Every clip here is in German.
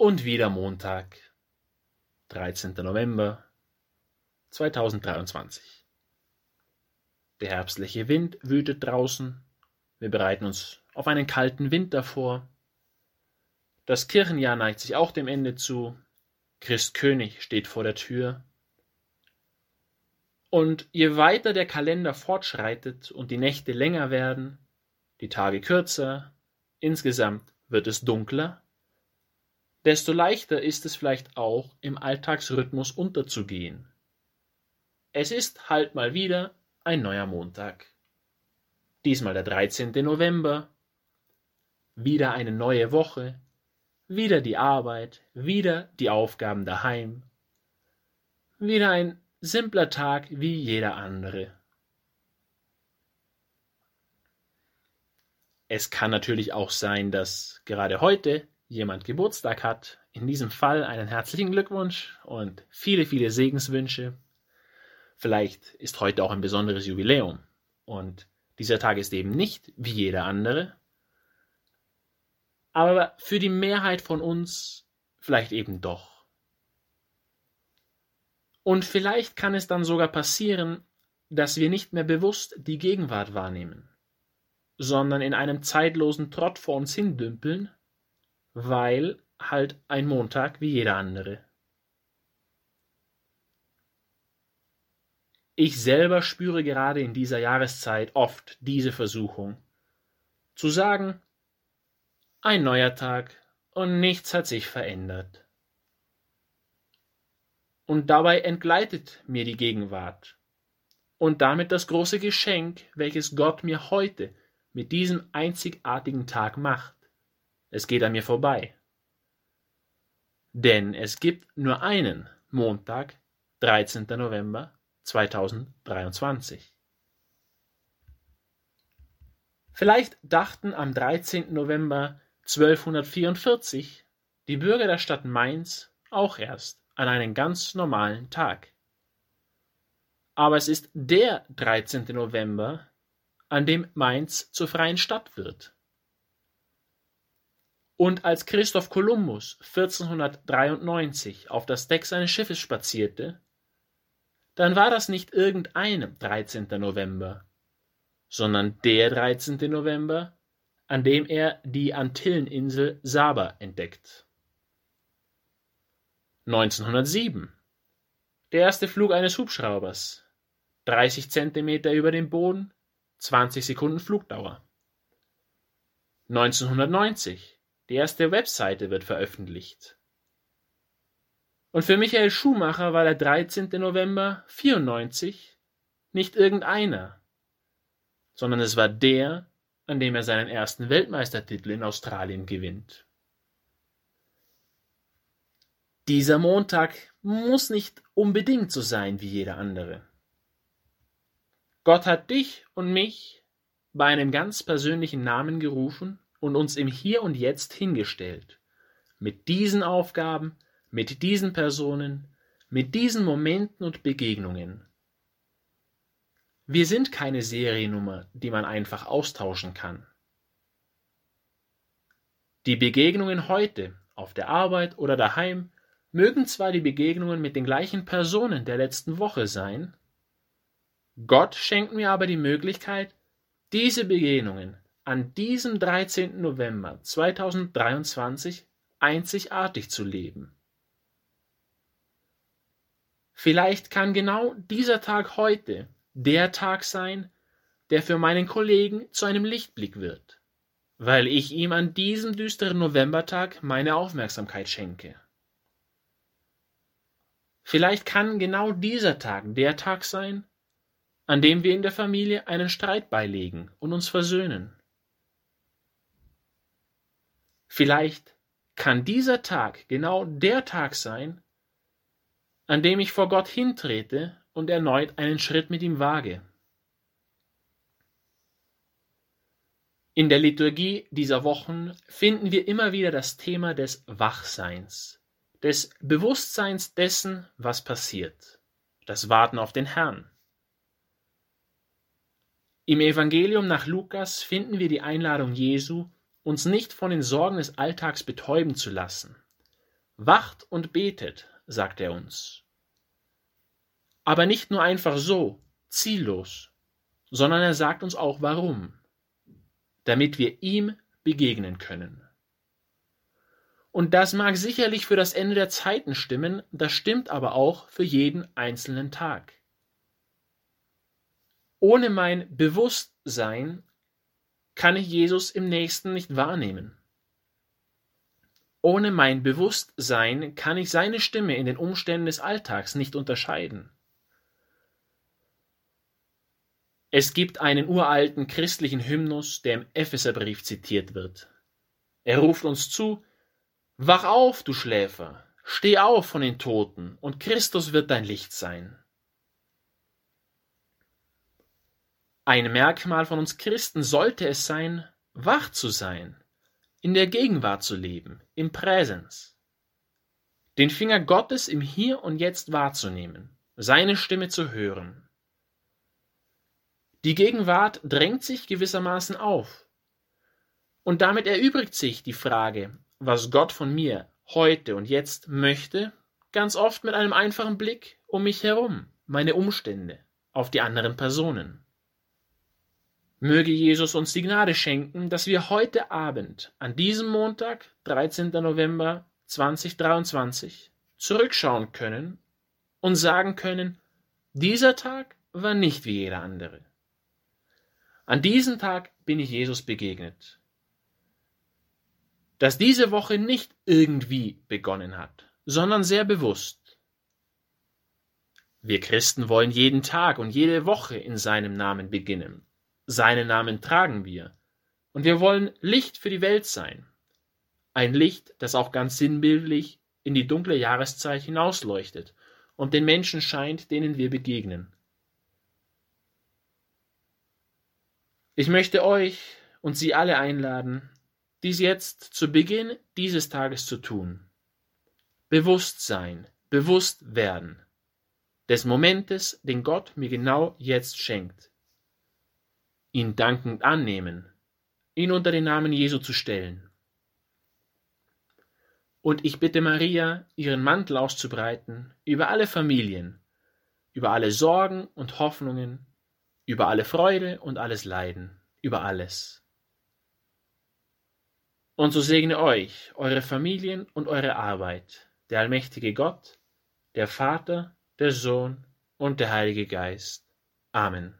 Und wieder Montag, 13. November 2023. Der herbstliche Wind wütet draußen. Wir bereiten uns auf einen kalten Winter vor. Das Kirchenjahr neigt sich auch dem Ende zu. Christkönig steht vor der Tür. Und je weiter der Kalender fortschreitet und die Nächte länger werden, die Tage kürzer, insgesamt wird es dunkler desto leichter ist es vielleicht auch, im Alltagsrhythmus unterzugehen. Es ist halt mal wieder ein neuer Montag. Diesmal der 13. November. Wieder eine neue Woche. Wieder die Arbeit. Wieder die Aufgaben daheim. Wieder ein simpler Tag wie jeder andere. Es kann natürlich auch sein, dass gerade heute jemand Geburtstag hat, in diesem Fall einen herzlichen Glückwunsch und viele, viele Segenswünsche. Vielleicht ist heute auch ein besonderes Jubiläum und dieser Tag ist eben nicht wie jeder andere, aber für die Mehrheit von uns vielleicht eben doch. Und vielleicht kann es dann sogar passieren, dass wir nicht mehr bewusst die Gegenwart wahrnehmen, sondern in einem zeitlosen Trott vor uns hindümpeln weil halt ein Montag wie jeder andere. Ich selber spüre gerade in dieser Jahreszeit oft diese Versuchung, zu sagen, ein neuer Tag und nichts hat sich verändert. Und dabei entgleitet mir die Gegenwart und damit das große Geschenk, welches Gott mir heute mit diesem einzigartigen Tag macht. Es geht an mir vorbei. Denn es gibt nur einen Montag, 13. November 2023. Vielleicht dachten am 13. November 1244 die Bürger der Stadt Mainz auch erst an einen ganz normalen Tag. Aber es ist der 13. November, an dem Mainz zur freien Stadt wird. Und als Christoph Kolumbus 1493 auf das Deck seines Schiffes spazierte, dann war das nicht irgendein 13. November, sondern der 13. November, an dem er die Antilleninsel Saba entdeckt. 1907 der erste Flug eines Hubschraubers. 30 Zentimeter über dem Boden, 20 Sekunden Flugdauer. 1990 die erste Webseite wird veröffentlicht. Und für Michael Schumacher war der 13. November 94 nicht irgendeiner, sondern es war der, an dem er seinen ersten Weltmeistertitel in Australien gewinnt. Dieser Montag muss nicht unbedingt so sein wie jeder andere. Gott hat dich und mich bei einem ganz persönlichen Namen gerufen und uns im Hier und Jetzt hingestellt. Mit diesen Aufgaben, mit diesen Personen, mit diesen Momenten und Begegnungen. Wir sind keine Seriennummer, die man einfach austauschen kann. Die Begegnungen heute, auf der Arbeit oder daheim, mögen zwar die Begegnungen mit den gleichen Personen der letzten Woche sein, Gott schenkt mir aber die Möglichkeit, diese Begegnungen an diesem 13. November 2023 einzigartig zu leben. Vielleicht kann genau dieser Tag heute der Tag sein, der für meinen Kollegen zu einem Lichtblick wird, weil ich ihm an diesem düsteren Novembertag meine Aufmerksamkeit schenke. Vielleicht kann genau dieser Tag der Tag sein, an dem wir in der Familie einen Streit beilegen und uns versöhnen. Vielleicht kann dieser Tag genau der Tag sein, an dem ich vor Gott hintrete und erneut einen Schritt mit ihm wage. In der Liturgie dieser Wochen finden wir immer wieder das Thema des Wachseins, des Bewusstseins dessen, was passiert, das Warten auf den Herrn. Im Evangelium nach Lukas finden wir die Einladung Jesu, uns nicht von den Sorgen des Alltags betäuben zu lassen, Wacht und betet, sagt er uns. Aber nicht nur einfach so, ziellos, sondern er sagt uns auch warum. Damit wir ihm begegnen können. Und das mag sicherlich für das Ende der Zeiten stimmen, das stimmt aber auch für jeden einzelnen Tag. Ohne mein Bewusstsein kann ich Jesus im nächsten nicht wahrnehmen. Ohne mein Bewusstsein kann ich seine Stimme in den Umständen des Alltags nicht unterscheiden. Es gibt einen uralten christlichen Hymnus, der im Epheserbrief zitiert wird. Er ruft uns zu, Wach auf, du Schläfer, steh auf von den Toten, und Christus wird dein Licht sein. Ein Merkmal von uns Christen sollte es sein, wach zu sein, in der Gegenwart zu leben, im Präsens. Den Finger Gottes im Hier und Jetzt wahrzunehmen, seine Stimme zu hören. Die Gegenwart drängt sich gewissermaßen auf. Und damit erübrigt sich die Frage, was Gott von mir heute und jetzt möchte, ganz oft mit einem einfachen Blick um mich herum, meine Umstände, auf die anderen Personen. Möge Jesus uns die Gnade schenken, dass wir heute Abend, an diesem Montag, 13. November 2023, zurückschauen können und sagen können, dieser Tag war nicht wie jeder andere. An diesem Tag bin ich Jesus begegnet. Dass diese Woche nicht irgendwie begonnen hat, sondern sehr bewusst. Wir Christen wollen jeden Tag und jede Woche in seinem Namen beginnen seinen Namen tragen wir. Und wir wollen Licht für die Welt sein. Ein Licht, das auch ganz sinnbildlich in die dunkle Jahreszeit hinausleuchtet und den Menschen scheint, denen wir begegnen. Ich möchte euch und Sie alle einladen, dies jetzt zu Beginn dieses Tages zu tun. Bewusstsein, bewusst werden des Momentes, den Gott mir genau jetzt schenkt ihn dankend annehmen, ihn unter den Namen Jesu zu stellen. Und ich bitte Maria, ihren Mantel auszubreiten über alle Familien, über alle Sorgen und Hoffnungen, über alle Freude und alles Leiden, über alles. Und so segne euch, eure Familien und eure Arbeit, der allmächtige Gott, der Vater, der Sohn und der Heilige Geist. Amen.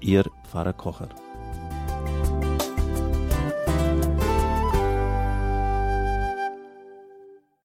Ihr Pfarrer Kocher.